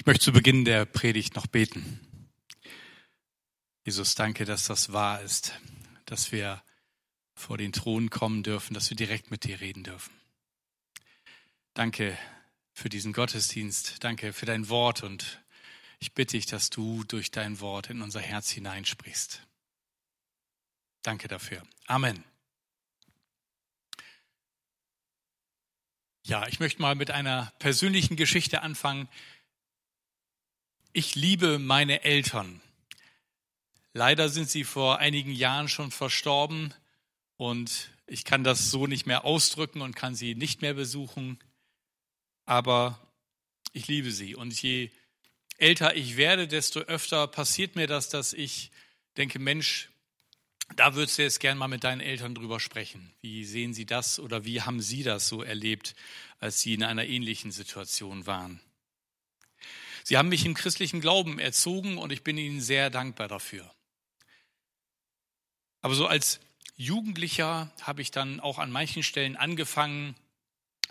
Ich möchte zu Beginn der Predigt noch beten. Jesus, danke, dass das wahr ist, dass wir vor den Thron kommen dürfen, dass wir direkt mit dir reden dürfen. Danke für diesen Gottesdienst, danke für dein Wort und ich bitte dich, dass du durch dein Wort in unser Herz hineinsprichst. Danke dafür. Amen. Ja, ich möchte mal mit einer persönlichen Geschichte anfangen, ich liebe meine Eltern. Leider sind sie vor einigen Jahren schon verstorben und ich kann das so nicht mehr ausdrücken und kann sie nicht mehr besuchen. Aber ich liebe sie und je älter ich werde, desto öfter passiert mir das, dass ich denke, Mensch, da würdest du jetzt gern mal mit deinen Eltern drüber sprechen. Wie sehen sie das oder wie haben sie das so erlebt, als sie in einer ähnlichen Situation waren? Sie haben mich im christlichen Glauben erzogen und ich bin Ihnen sehr dankbar dafür. Aber so als Jugendlicher habe ich dann auch an manchen Stellen angefangen,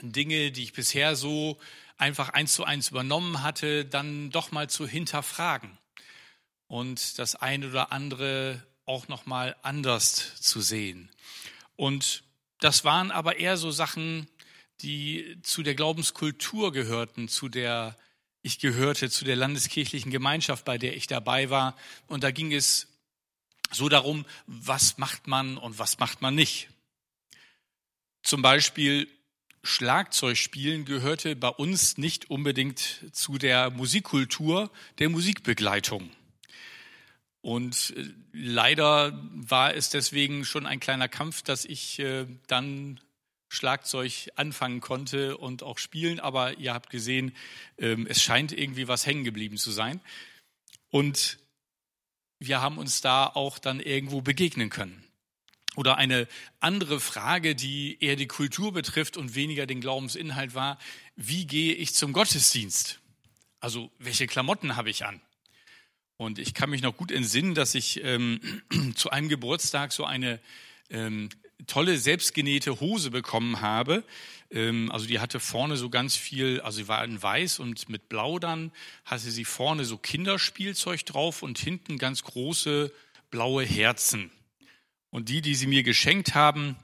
Dinge, die ich bisher so einfach eins zu eins übernommen hatte, dann doch mal zu hinterfragen und das eine oder andere auch noch mal anders zu sehen. Und das waren aber eher so Sachen, die zu der Glaubenskultur gehörten, zu der ich gehörte zu der landeskirchlichen Gemeinschaft, bei der ich dabei war. Und da ging es so darum, was macht man und was macht man nicht. Zum Beispiel Schlagzeugspielen gehörte bei uns nicht unbedingt zu der Musikkultur der Musikbegleitung. Und äh, leider war es deswegen schon ein kleiner Kampf, dass ich äh, dann Schlagzeug anfangen konnte und auch spielen, aber ihr habt gesehen, ähm, es scheint irgendwie was hängen geblieben zu sein. Und wir haben uns da auch dann irgendwo begegnen können. Oder eine andere Frage, die eher die Kultur betrifft und weniger den Glaubensinhalt war, wie gehe ich zum Gottesdienst? Also welche Klamotten habe ich an? Und ich kann mich noch gut entsinnen, dass ich ähm, zu einem Geburtstag so eine ähm, tolle selbstgenähte Hose bekommen habe. Ähm, also die hatte vorne so ganz viel, also sie war in weiß und mit blau dann, hatte sie vorne so Kinderspielzeug drauf und hinten ganz große blaue Herzen. Und die, die sie mir geschenkt haben,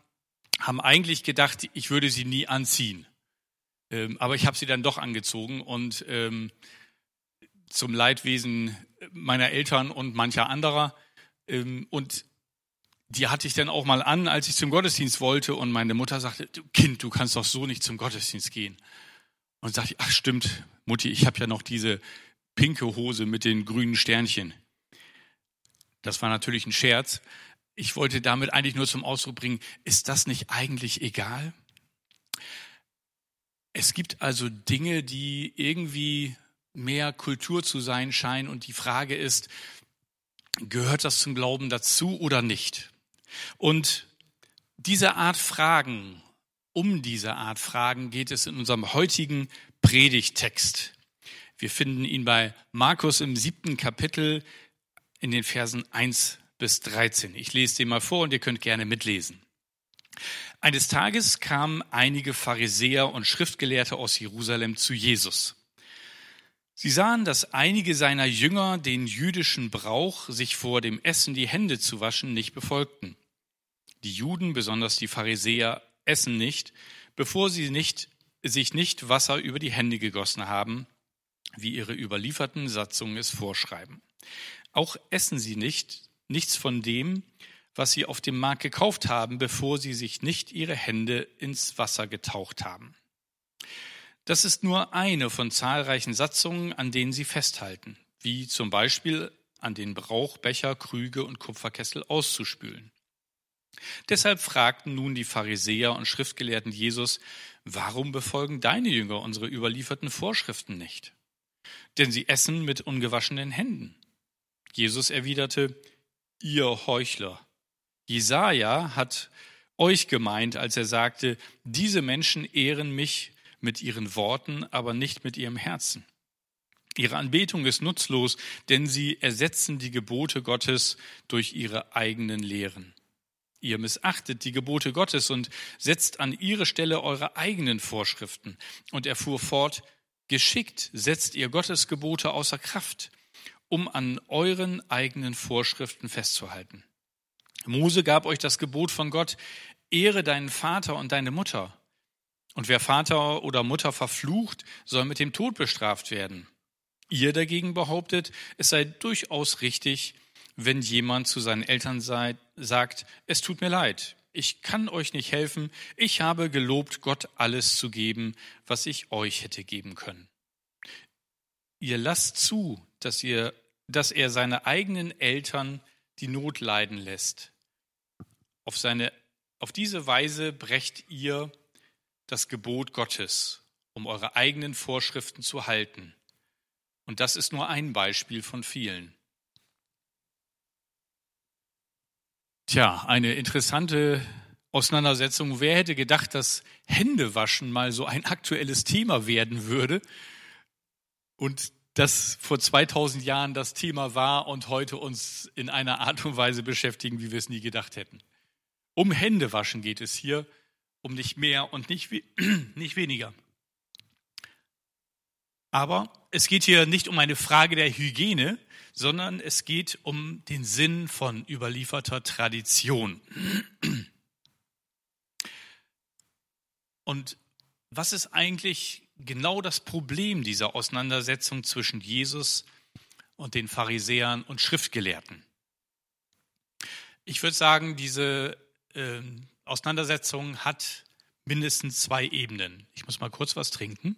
haben eigentlich gedacht, ich würde sie nie anziehen. Ähm, aber ich habe sie dann doch angezogen und ähm, zum Leidwesen meiner Eltern und mancher anderer. und die hatte ich dann auch mal an, als ich zum Gottesdienst wollte und meine Mutter sagte, du Kind, du kannst doch so nicht zum Gottesdienst gehen. Und sagte ich, ach stimmt, Mutti, ich habe ja noch diese pinke Hose mit den grünen Sternchen. Das war natürlich ein Scherz. Ich wollte damit eigentlich nur zum Ausdruck bringen, ist das nicht eigentlich egal? Es gibt also Dinge, die irgendwie mehr Kultur zu sein scheinen und die Frage ist, gehört das zum Glauben dazu oder nicht? Und diese Art Fragen, um diese Art Fragen geht es in unserem heutigen Predigtext. Wir finden ihn bei Markus im siebten Kapitel in den Versen 1 bis 13. Ich lese den mal vor und ihr könnt gerne mitlesen. Eines Tages kamen einige Pharisäer und Schriftgelehrte aus Jerusalem zu Jesus. Sie sahen, dass einige seiner Jünger den jüdischen Brauch, sich vor dem Essen die Hände zu waschen, nicht befolgten. Die Juden, besonders die Pharisäer, essen nicht, bevor sie nicht, sich nicht Wasser über die Hände gegossen haben, wie ihre überlieferten Satzungen es vorschreiben. Auch essen sie nicht nichts von dem, was sie auf dem Markt gekauft haben, bevor sie sich nicht ihre Hände ins Wasser getaucht haben. Das ist nur eine von zahlreichen Satzungen, an denen sie festhalten, wie zum Beispiel an den Brauch, Becher, Krüge und Kupferkessel auszuspülen. Deshalb fragten nun die Pharisäer und Schriftgelehrten Jesus, warum befolgen deine Jünger unsere überlieferten Vorschriften nicht? Denn sie essen mit ungewaschenen Händen. Jesus erwiderte, ihr Heuchler. Jesaja hat euch gemeint, als er sagte, diese Menschen ehren mich mit ihren Worten, aber nicht mit ihrem Herzen. Ihre Anbetung ist nutzlos, denn sie ersetzen die Gebote Gottes durch ihre eigenen Lehren. Ihr missachtet die Gebote Gottes und setzt an ihre Stelle eure eigenen Vorschriften. Und er fuhr fort, Geschickt setzt ihr Gottes Gebote außer Kraft, um an euren eigenen Vorschriften festzuhalten. Mose gab euch das Gebot von Gott, ehre deinen Vater und deine Mutter. Und wer Vater oder Mutter verflucht, soll mit dem Tod bestraft werden. Ihr dagegen behauptet, es sei durchaus richtig, wenn jemand zu seinen Eltern sei, sagt, es tut mir leid, ich kann euch nicht helfen, ich habe gelobt, Gott alles zu geben, was ich euch hätte geben können. Ihr lasst zu, dass, ihr, dass er seine eigenen Eltern die Not leiden lässt. Auf, seine, auf diese Weise brecht ihr das Gebot Gottes, um eure eigenen Vorschriften zu halten. Und das ist nur ein Beispiel von vielen. Tja, eine interessante Auseinandersetzung. Wer hätte gedacht, dass Händewaschen mal so ein aktuelles Thema werden würde und das vor 2000 Jahren das Thema war und heute uns in einer Art und Weise beschäftigen, wie wir es nie gedacht hätten. Um Händewaschen geht es hier, um nicht mehr und nicht, nicht weniger. Aber es geht hier nicht um eine Frage der Hygiene, sondern es geht um den Sinn von überlieferter Tradition. Und was ist eigentlich genau das Problem dieser Auseinandersetzung zwischen Jesus und den Pharisäern und Schriftgelehrten? Ich würde sagen, diese äh, Auseinandersetzung hat mindestens zwei Ebenen. Ich muss mal kurz was trinken.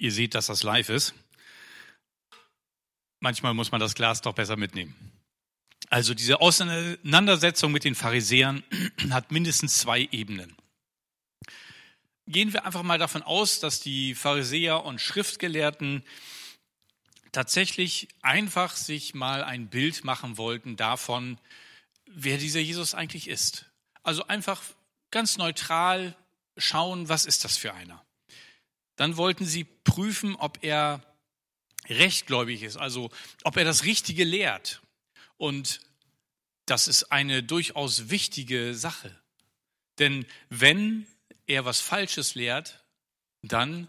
Ihr seht, dass das live ist. Manchmal muss man das Glas doch besser mitnehmen. Also diese Auseinandersetzung mit den Pharisäern hat mindestens zwei Ebenen. Gehen wir einfach mal davon aus, dass die Pharisäer und Schriftgelehrten tatsächlich einfach sich mal ein Bild machen wollten davon, wer dieser Jesus eigentlich ist. Also einfach ganz neutral schauen, was ist das für einer. Dann wollten sie prüfen, ob er rechtgläubig ist, also ob er das Richtige lehrt. Und das ist eine durchaus wichtige Sache. Denn wenn er was Falsches lehrt, dann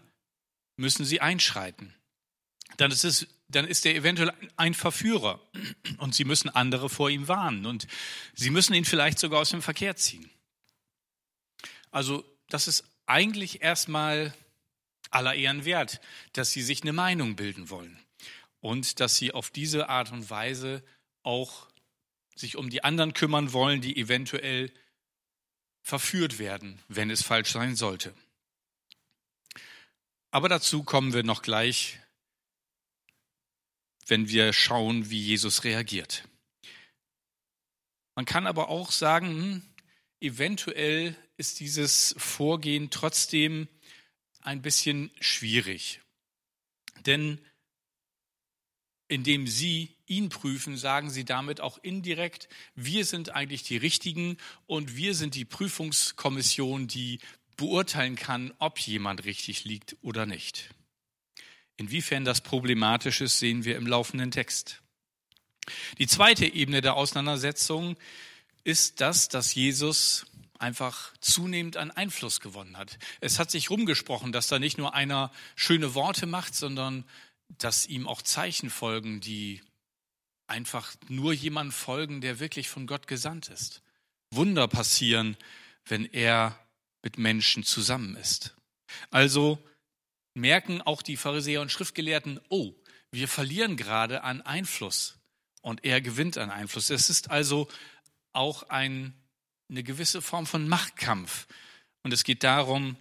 müssen sie einschreiten. Dann ist, es, dann ist er eventuell ein Verführer und sie müssen andere vor ihm warnen und sie müssen ihn vielleicht sogar aus dem Verkehr ziehen. Also das ist eigentlich erstmal aller Ehren wert, dass sie sich eine Meinung bilden wollen und dass sie auf diese Art und Weise auch sich um die anderen kümmern wollen, die eventuell verführt werden, wenn es falsch sein sollte. Aber dazu kommen wir noch gleich, wenn wir schauen, wie Jesus reagiert. Man kann aber auch sagen, hm, eventuell ist dieses Vorgehen trotzdem ein bisschen schwierig. Denn indem Sie ihn prüfen, sagen Sie damit auch indirekt, wir sind eigentlich die Richtigen und wir sind die Prüfungskommission, die beurteilen kann, ob jemand richtig liegt oder nicht. Inwiefern das problematisch ist, sehen wir im laufenden Text. Die zweite Ebene der Auseinandersetzung ist das, dass Jesus einfach zunehmend an Einfluss gewonnen hat. Es hat sich rumgesprochen, dass da nicht nur einer schöne Worte macht, sondern dass ihm auch Zeichen folgen, die einfach nur jemand folgen, der wirklich von Gott gesandt ist. Wunder passieren, wenn er mit Menschen zusammen ist. Also merken auch die Pharisäer und Schriftgelehrten, oh, wir verlieren gerade an Einfluss und er gewinnt an Einfluss. Es ist also auch ein eine gewisse Form von Machtkampf. Und es geht darum,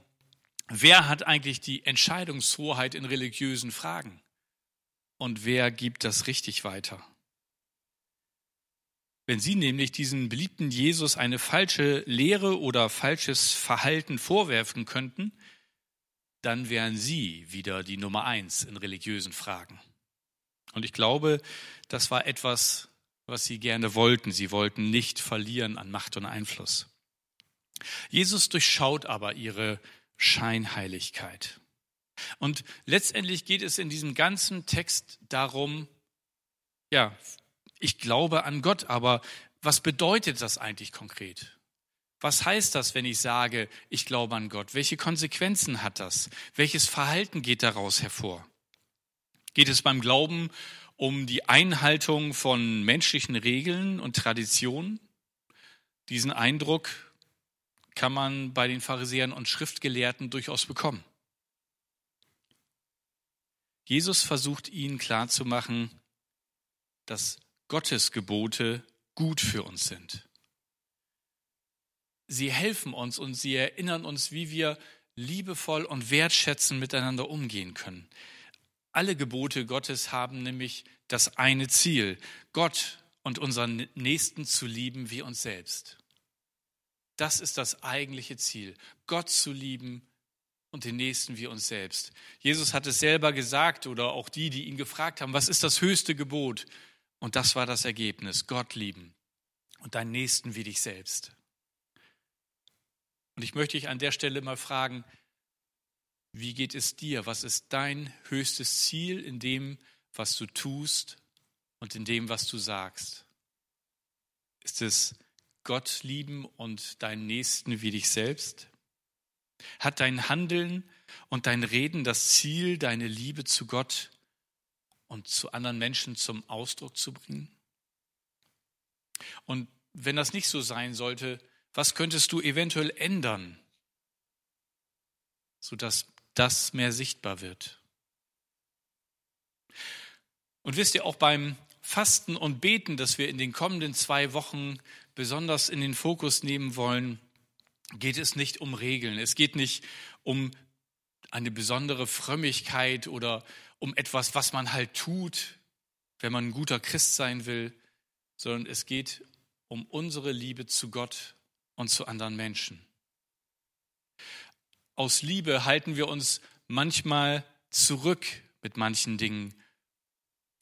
wer hat eigentlich die Entscheidungshoheit in religiösen Fragen? Und wer gibt das richtig weiter? Wenn Sie nämlich diesen beliebten Jesus eine falsche Lehre oder falsches Verhalten vorwerfen könnten, dann wären Sie wieder die Nummer eins in religiösen Fragen. Und ich glaube, das war etwas, was sie gerne wollten. Sie wollten nicht verlieren an Macht und Einfluss. Jesus durchschaut aber ihre Scheinheiligkeit. Und letztendlich geht es in diesem ganzen Text darum, ja, ich glaube an Gott, aber was bedeutet das eigentlich konkret? Was heißt das, wenn ich sage, ich glaube an Gott? Welche Konsequenzen hat das? Welches Verhalten geht daraus hervor? Geht es beim Glauben um die Einhaltung von menschlichen Regeln und Traditionen? Diesen Eindruck kann man bei den Pharisäern und Schriftgelehrten durchaus bekommen. Jesus versucht ihnen klarzumachen, dass Gottes Gebote gut für uns sind. Sie helfen uns und sie erinnern uns, wie wir liebevoll und wertschätzend miteinander umgehen können. Alle Gebote Gottes haben nämlich das eine Ziel, Gott und unseren Nächsten zu lieben wie uns selbst. Das ist das eigentliche Ziel, Gott zu lieben und den Nächsten wie uns selbst. Jesus hat es selber gesagt oder auch die, die ihn gefragt haben, was ist das höchste Gebot? Und das war das Ergebnis, Gott lieben und deinen Nächsten wie dich selbst. Und ich möchte dich an der Stelle mal fragen, wie geht es dir? Was ist dein höchstes Ziel in dem, was du tust und in dem, was du sagst? Ist es Gott lieben und deinen Nächsten wie dich selbst? Hat dein Handeln und dein Reden das Ziel, deine Liebe zu Gott und zu anderen Menschen zum Ausdruck zu bringen? Und wenn das nicht so sein sollte, was könntest du eventuell ändern, sodass das mehr sichtbar wird? Und wisst ihr, auch beim Fasten und Beten, das wir in den kommenden zwei Wochen besonders in den Fokus nehmen wollen, geht es nicht um Regeln. Es geht nicht um eine besondere Frömmigkeit oder um etwas, was man halt tut, wenn man ein guter Christ sein will, sondern es geht um unsere Liebe zu Gott und zu anderen Menschen. Aus Liebe halten wir uns manchmal zurück mit manchen Dingen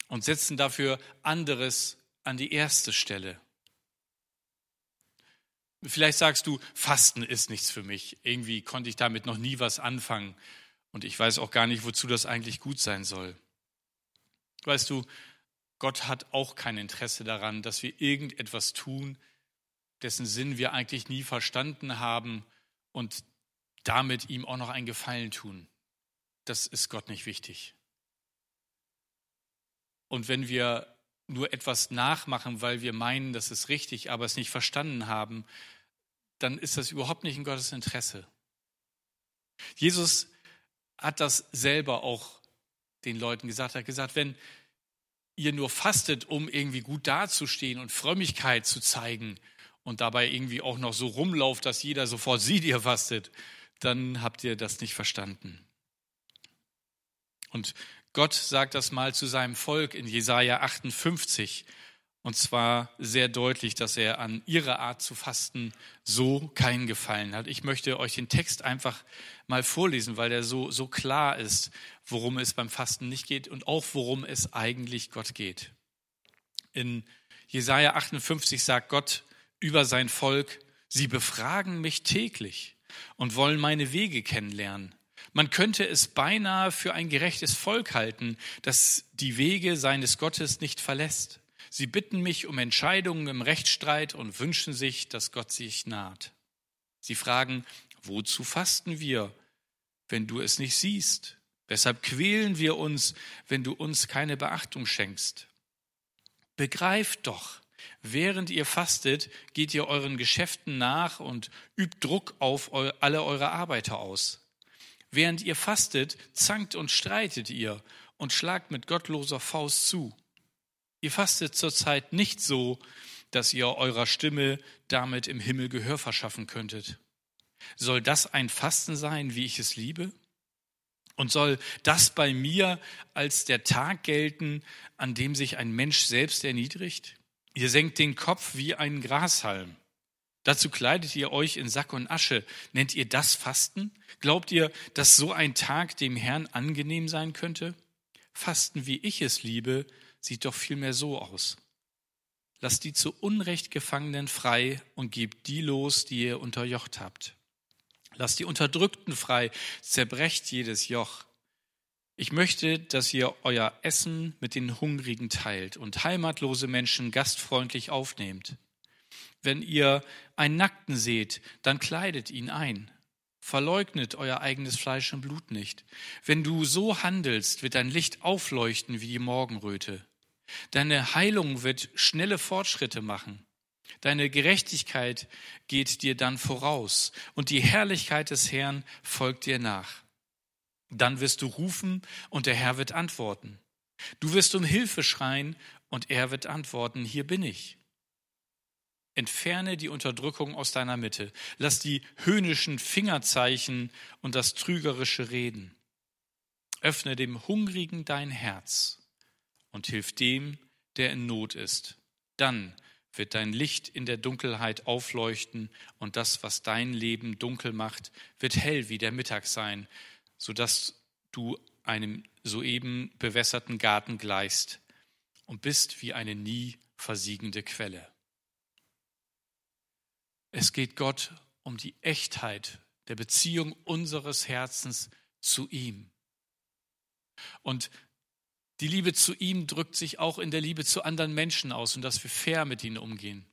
und setzen dafür anderes an die erste Stelle. Vielleicht sagst du, Fasten ist nichts für mich. Irgendwie konnte ich damit noch nie was anfangen. Und ich weiß auch gar nicht, wozu das eigentlich gut sein soll. Weißt du, Gott hat auch kein Interesse daran, dass wir irgendetwas tun, dessen Sinn wir eigentlich nie verstanden haben und damit ihm auch noch einen Gefallen tun. Das ist Gott nicht wichtig. Und wenn wir nur etwas nachmachen, weil wir meinen, das ist richtig, aber es nicht verstanden haben, dann ist das überhaupt nicht in Gottes Interesse. Jesus hat das selber auch den Leuten gesagt. Er hat gesagt, wenn ihr nur fastet, um irgendwie gut dazustehen und Frömmigkeit zu zeigen und dabei irgendwie auch noch so rumlauft, dass jeder sofort sieht, ihr fastet, dann habt ihr das nicht verstanden. Und Gott sagt das mal zu seinem Volk in Jesaja 58. Und zwar sehr deutlich, dass er an ihrer Art zu fasten so keinen Gefallen hat. Ich möchte euch den Text einfach mal vorlesen, weil der so, so klar ist, worum es beim Fasten nicht geht und auch worum es eigentlich Gott geht. In Jesaja 58 sagt Gott über sein Volk, sie befragen mich täglich und wollen meine Wege kennenlernen. Man könnte es beinahe für ein gerechtes Volk halten, das die Wege seines Gottes nicht verlässt. Sie bitten mich um Entscheidungen im Rechtsstreit und wünschen sich, dass Gott sich naht. Sie fragen, wozu fasten wir, wenn du es nicht siehst? Weshalb quälen wir uns, wenn du uns keine Beachtung schenkst? Begreift doch, während ihr fastet, geht ihr euren Geschäften nach und übt Druck auf alle eure Arbeiter aus. Während ihr fastet, zankt und streitet ihr und schlagt mit gottloser Faust zu. Ihr fastet zurzeit nicht so, dass ihr eurer Stimme damit im Himmel Gehör verschaffen könntet. Soll das ein Fasten sein, wie ich es liebe? Und soll das bei mir als der Tag gelten, an dem sich ein Mensch selbst erniedrigt? Ihr senkt den Kopf wie ein Grashalm. Dazu kleidet ihr euch in Sack und Asche. Nennt ihr das Fasten? Glaubt ihr, dass so ein Tag dem Herrn angenehm sein könnte? Fasten, wie ich es liebe, sieht doch vielmehr so aus. Lasst die zu Unrecht Gefangenen frei und gebt die los, die ihr unterjocht habt. Lasst die Unterdrückten frei, zerbrecht jedes Joch. Ich möchte, dass ihr euer Essen mit den Hungrigen teilt und heimatlose Menschen gastfreundlich aufnehmt. Wenn ihr einen Nackten seht, dann kleidet ihn ein. Verleugnet euer eigenes Fleisch und Blut nicht. Wenn du so handelst, wird dein Licht aufleuchten wie die Morgenröte. Deine Heilung wird schnelle Fortschritte machen. Deine Gerechtigkeit geht dir dann voraus und die Herrlichkeit des Herrn folgt dir nach. Dann wirst du rufen und der Herr wird antworten. Du wirst um Hilfe schreien und er wird antworten, hier bin ich. Entferne die Unterdrückung aus deiner Mitte. Lass die höhnischen Fingerzeichen und das trügerische Reden. Öffne dem Hungrigen dein Herz und hilf dem, der in Not ist. Dann wird dein Licht in der Dunkelheit aufleuchten und das, was dein Leben dunkel macht, wird hell wie der Mittag sein, sodass du einem soeben bewässerten Garten gleichst und bist wie eine nie versiegende Quelle. Es geht Gott um die Echtheit der Beziehung unseres Herzens zu ihm. Und die Liebe zu ihm drückt sich auch in der Liebe zu anderen Menschen aus und dass wir fair mit ihnen umgehen,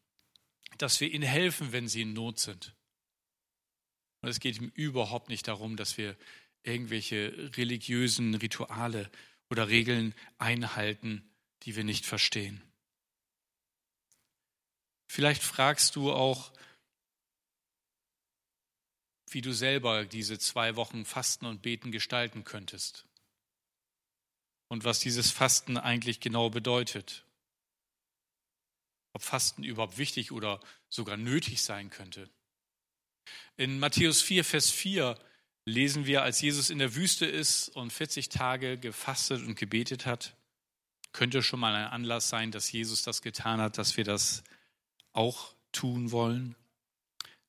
dass wir ihnen helfen, wenn sie in Not sind. Und es geht ihm überhaupt nicht darum, dass wir irgendwelche religiösen Rituale oder Regeln einhalten, die wir nicht verstehen. Vielleicht fragst du auch, wie du selber diese zwei Wochen Fasten und Beten gestalten könntest und was dieses Fasten eigentlich genau bedeutet. Ob Fasten überhaupt wichtig oder sogar nötig sein könnte. In Matthäus 4, Vers 4 lesen wir, als Jesus in der Wüste ist und 40 Tage gefastet und gebetet hat, könnte schon mal ein Anlass sein, dass Jesus das getan hat, dass wir das auch tun wollen.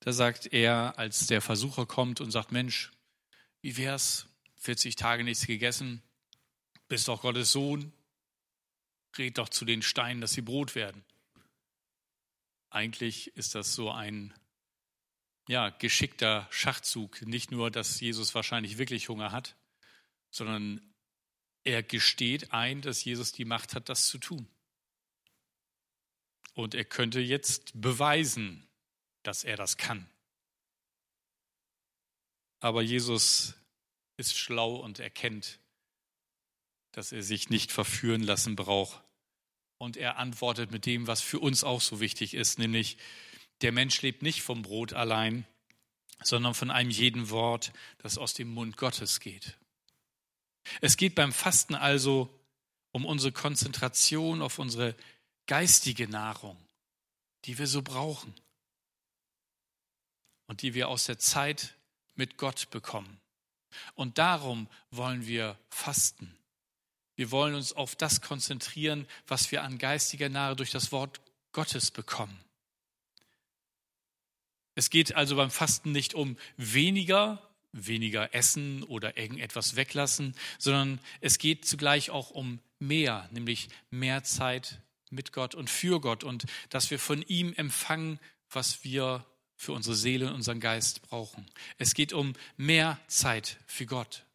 Da sagt er, als der Versucher kommt und sagt, Mensch, wie wär's? 40 Tage nichts gegessen, bist doch Gottes Sohn, red doch zu den Steinen, dass sie Brot werden. Eigentlich ist das so ein ja, geschickter Schachzug. Nicht nur, dass Jesus wahrscheinlich wirklich Hunger hat, sondern er gesteht ein, dass Jesus die Macht hat, das zu tun. Und er könnte jetzt beweisen, dass er das kann. Aber Jesus ist schlau und erkennt, dass er sich nicht verführen lassen braucht. Und er antwortet mit dem, was für uns auch so wichtig ist, nämlich der Mensch lebt nicht vom Brot allein, sondern von einem jeden Wort, das aus dem Mund Gottes geht. Es geht beim Fasten also um unsere Konzentration auf unsere geistige Nahrung, die wir so brauchen und die wir aus der Zeit mit Gott bekommen. Und darum wollen wir fasten. Wir wollen uns auf das konzentrieren, was wir an geistiger Nahe durch das Wort Gottes bekommen. Es geht also beim Fasten nicht um weniger, weniger essen oder irgendetwas weglassen, sondern es geht zugleich auch um mehr, nämlich mehr Zeit mit Gott und für Gott und dass wir von ihm empfangen, was wir für unsere Seele und unseren Geist brauchen. Es geht um mehr Zeit für Gott.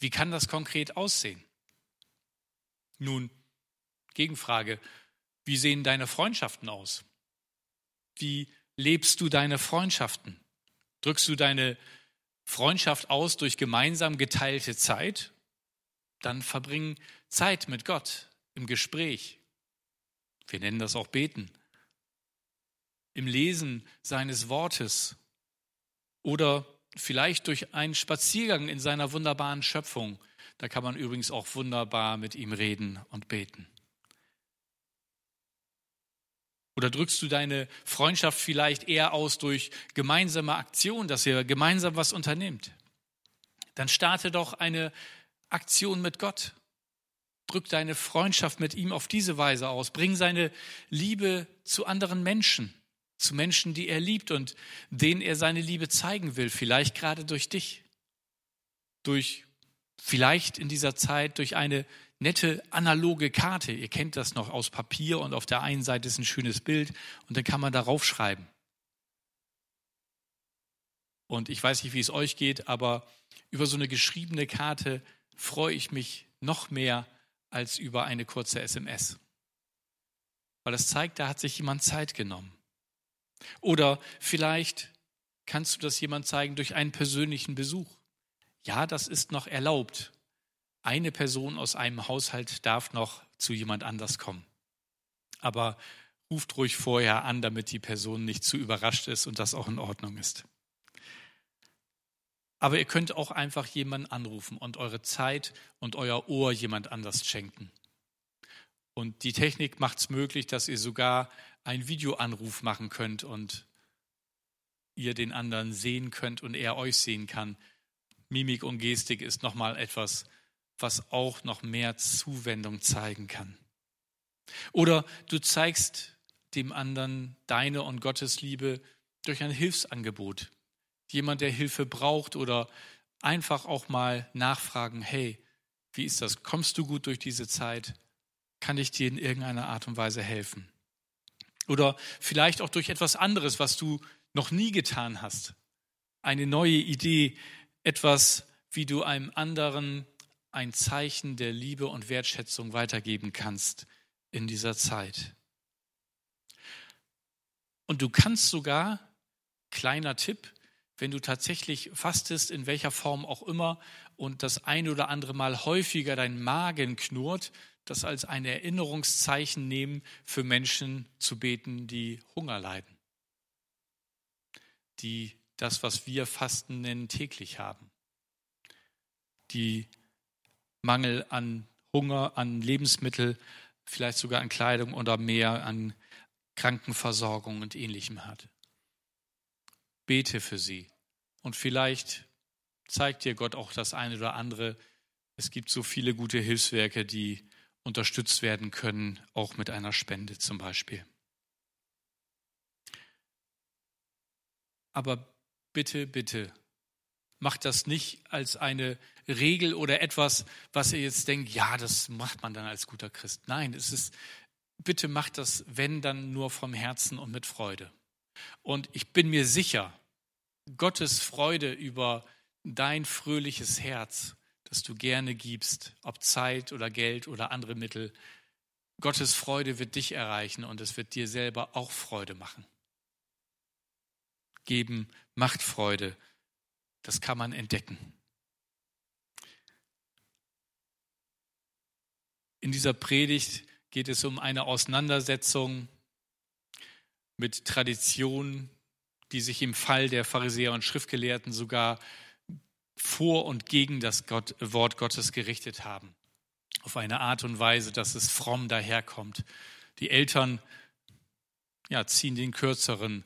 Wie kann das konkret aussehen? Nun, Gegenfrage, wie sehen deine Freundschaften aus? Wie lebst du deine Freundschaften? Drückst du deine Freundschaft aus durch gemeinsam geteilte Zeit? Dann verbring Zeit mit Gott im Gespräch. Wir nennen das auch Beten. Im Lesen seines Wortes oder vielleicht durch einen Spaziergang in seiner wunderbaren Schöpfung da kann man übrigens auch wunderbar mit ihm reden und beten. Oder drückst du deine Freundschaft vielleicht eher aus durch gemeinsame Aktion, dass ihr gemeinsam was unternehmt? Dann starte doch eine Aktion mit Gott. Drück deine Freundschaft mit ihm auf diese Weise aus. Bring seine Liebe zu anderen Menschen, zu Menschen, die er liebt und denen er seine Liebe zeigen will, vielleicht gerade durch dich, durch Vielleicht in dieser Zeit durch eine nette analoge Karte. Ihr kennt das noch aus Papier und auf der einen Seite ist ein schönes Bild und dann kann man darauf schreiben. Und ich weiß nicht, wie es euch geht, aber über so eine geschriebene Karte freue ich mich noch mehr als über eine kurze SMS. Weil es zeigt, da hat sich jemand Zeit genommen. Oder vielleicht kannst du das jemand zeigen durch einen persönlichen Besuch. Ja, das ist noch erlaubt. Eine Person aus einem Haushalt darf noch zu jemand anders kommen. Aber ruft ruhig vorher an, damit die Person nicht zu überrascht ist und das auch in Ordnung ist. Aber ihr könnt auch einfach jemanden anrufen und eure Zeit und euer Ohr jemand anders schenken. Und die Technik macht es möglich, dass ihr sogar einen Videoanruf machen könnt und ihr den anderen sehen könnt und er euch sehen kann. Mimik und Gestik ist nochmal etwas, was auch noch mehr Zuwendung zeigen kann. Oder du zeigst dem anderen deine und Gottes Liebe durch ein Hilfsangebot. Jemand, der Hilfe braucht oder einfach auch mal nachfragen, hey, wie ist das? Kommst du gut durch diese Zeit? Kann ich dir in irgendeiner Art und Weise helfen? Oder vielleicht auch durch etwas anderes, was du noch nie getan hast. Eine neue Idee, etwas, wie du einem anderen ein Zeichen der Liebe und Wertschätzung weitergeben kannst in dieser Zeit. Und du kannst sogar, kleiner Tipp, wenn du tatsächlich fastest, in welcher Form auch immer, und das ein oder andere Mal häufiger dein Magen knurrt, das als ein Erinnerungszeichen nehmen, für Menschen zu beten, die Hunger leiden, die das, was wir Fasten nennen, täglich haben, die Mangel an Hunger, an Lebensmittel, vielleicht sogar an Kleidung oder mehr an Krankenversorgung und ähnlichem hat. Bete für sie. Und vielleicht zeigt dir Gott auch das eine oder andere. Es gibt so viele gute Hilfswerke, die unterstützt werden können, auch mit einer Spende zum Beispiel. Aber bitte, bitte, macht das nicht als eine Regel oder etwas, was ihr jetzt denkt, ja, das macht man dann als guter Christ. Nein, es ist, bitte macht das, wenn dann nur vom Herzen und mit Freude. Und ich bin mir sicher, Gottes Freude über dein fröhliches Herz, das du gerne gibst, ob Zeit oder Geld oder andere Mittel, Gottes Freude wird dich erreichen und es wird dir selber auch Freude machen. Geben macht Freude. Das kann man entdecken. In dieser Predigt geht es um eine Auseinandersetzung mit Traditionen, die sich im Fall der Pharisäer und Schriftgelehrten sogar vor und gegen das Gott, Wort Gottes gerichtet haben. Auf eine Art und Weise, dass es fromm daherkommt. Die Eltern ja, ziehen den kürzeren,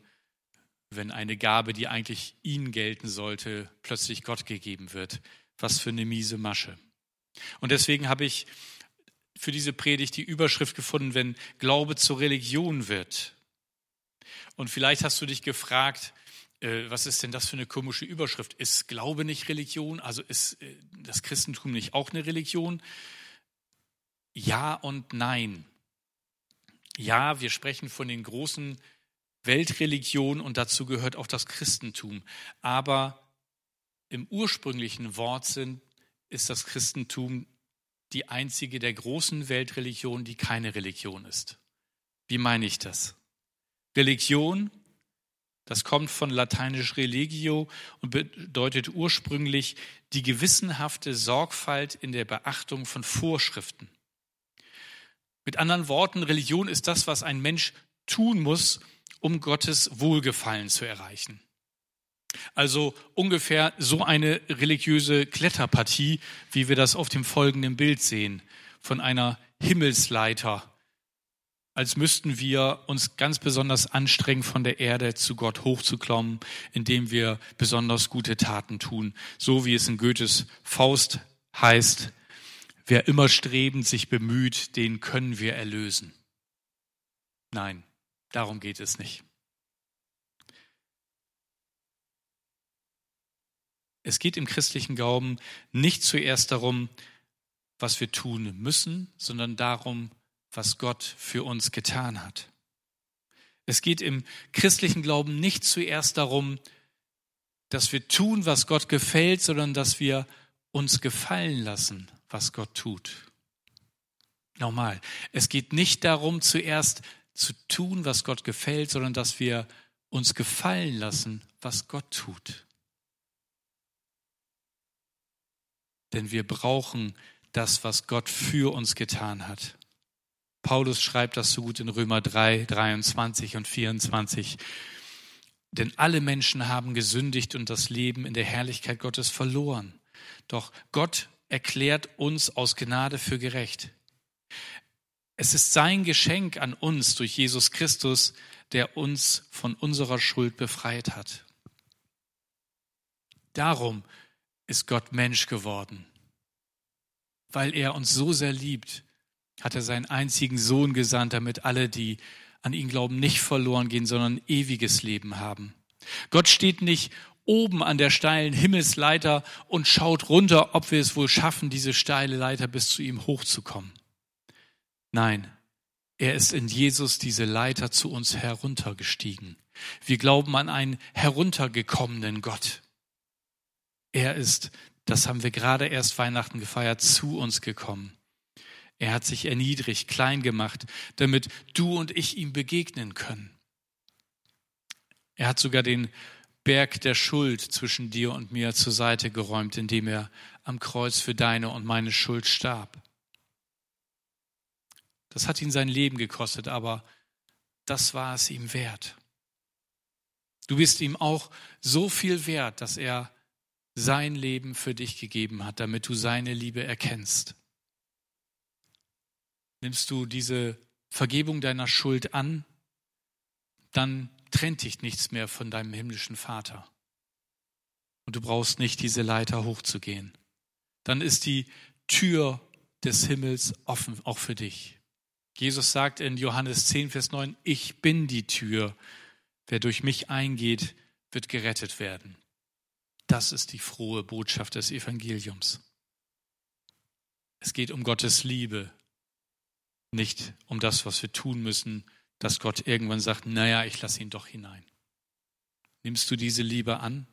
wenn eine Gabe, die eigentlich ihnen gelten sollte, plötzlich Gott gegeben wird. Was für eine miese Masche. Und deswegen habe ich für diese Predigt die Überschrift gefunden, wenn Glaube zur Religion wird. Und vielleicht hast du dich gefragt, äh, was ist denn das für eine komische Überschrift? Ist Glaube nicht Religion? Also ist äh, das Christentum nicht auch eine Religion? Ja und nein. Ja, wir sprechen von den großen Weltreligionen und dazu gehört auch das Christentum. Aber im ursprünglichen Wortsinn ist das Christentum die einzige der großen Weltreligionen, die keine Religion ist. Wie meine ich das? Religion, das kommt von lateinisch religio und bedeutet ursprünglich die gewissenhafte Sorgfalt in der Beachtung von Vorschriften. Mit anderen Worten, Religion ist das, was ein Mensch tun muss, um Gottes Wohlgefallen zu erreichen. Also ungefähr so eine religiöse Kletterpartie, wie wir das auf dem folgenden Bild sehen, von einer Himmelsleiter, als müssten wir uns ganz besonders anstrengen, von der Erde zu Gott hochzuklommen, indem wir besonders gute Taten tun, so wie es in Goethes Faust heißt, wer immer strebend sich bemüht, den können wir erlösen. Nein, darum geht es nicht. Es geht im christlichen Glauben nicht zuerst darum, was wir tun müssen, sondern darum, was Gott für uns getan hat. Es geht im christlichen Glauben nicht zuerst darum, dass wir tun, was Gott gefällt, sondern dass wir uns gefallen lassen, was Gott tut. Nochmal, es geht nicht darum, zuerst zu tun, was Gott gefällt, sondern dass wir uns gefallen lassen, was Gott tut. Denn wir brauchen das, was Gott für uns getan hat. Paulus schreibt das so gut in Römer 3, 23 und 24. Denn alle Menschen haben gesündigt und das Leben in der Herrlichkeit Gottes verloren. Doch Gott erklärt uns aus Gnade für gerecht. Es ist sein Geschenk an uns durch Jesus Christus, der uns von unserer Schuld befreit hat. Darum ist Gott Mensch geworden. Weil er uns so sehr liebt, hat er seinen einzigen Sohn gesandt, damit alle, die an ihn glauben, nicht verloren gehen, sondern ewiges Leben haben. Gott steht nicht oben an der steilen Himmelsleiter und schaut runter, ob wir es wohl schaffen, diese steile Leiter bis zu ihm hochzukommen. Nein, er ist in Jesus diese Leiter zu uns heruntergestiegen. Wir glauben an einen heruntergekommenen Gott. Er ist, das haben wir gerade erst Weihnachten gefeiert, zu uns gekommen. Er hat sich erniedrigt, klein gemacht, damit du und ich ihm begegnen können. Er hat sogar den Berg der Schuld zwischen dir und mir zur Seite geräumt, indem er am Kreuz für deine und meine Schuld starb. Das hat ihn sein Leben gekostet, aber das war es ihm wert. Du bist ihm auch so viel wert, dass er sein Leben für dich gegeben hat, damit du seine Liebe erkennst. Nimmst du diese Vergebung deiner Schuld an, dann trennt dich nichts mehr von deinem himmlischen Vater. Und du brauchst nicht diese Leiter hochzugehen. Dann ist die Tür des Himmels offen, auch für dich. Jesus sagt in Johannes 10, Vers 9, ich bin die Tür. Wer durch mich eingeht, wird gerettet werden. Das ist die frohe Botschaft des Evangeliums. Es geht um Gottes Liebe, nicht um das, was wir tun müssen, dass Gott irgendwann sagt, naja, ich lasse ihn doch hinein. Nimmst du diese Liebe an?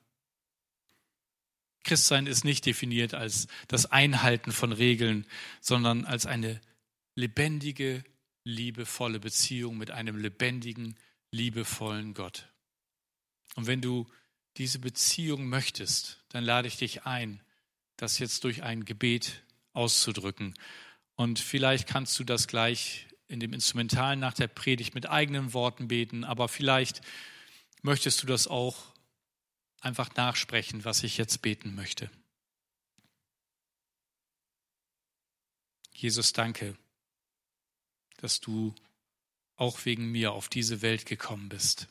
Christsein ist nicht definiert als das Einhalten von Regeln, sondern als eine lebendige, liebevolle Beziehung mit einem lebendigen, liebevollen Gott. Und wenn du diese Beziehung möchtest, dann lade ich dich ein, das jetzt durch ein Gebet auszudrücken. Und vielleicht kannst du das gleich in dem Instrumentalen nach der Predigt mit eigenen Worten beten, aber vielleicht möchtest du das auch einfach nachsprechen, was ich jetzt beten möchte. Jesus, danke, dass du auch wegen mir auf diese Welt gekommen bist.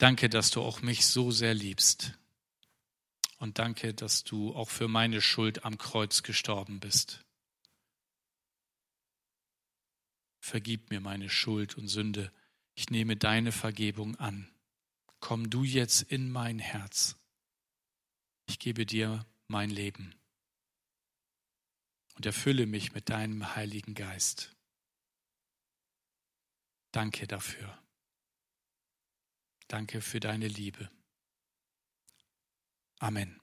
Danke, dass du auch mich so sehr liebst. Und danke, dass du auch für meine Schuld am Kreuz gestorben bist. Vergib mir meine Schuld und Sünde. Ich nehme deine Vergebung an. Komm du jetzt in mein Herz. Ich gebe dir mein Leben und erfülle mich mit deinem Heiligen Geist. Danke dafür. Danke für deine Liebe. Amen.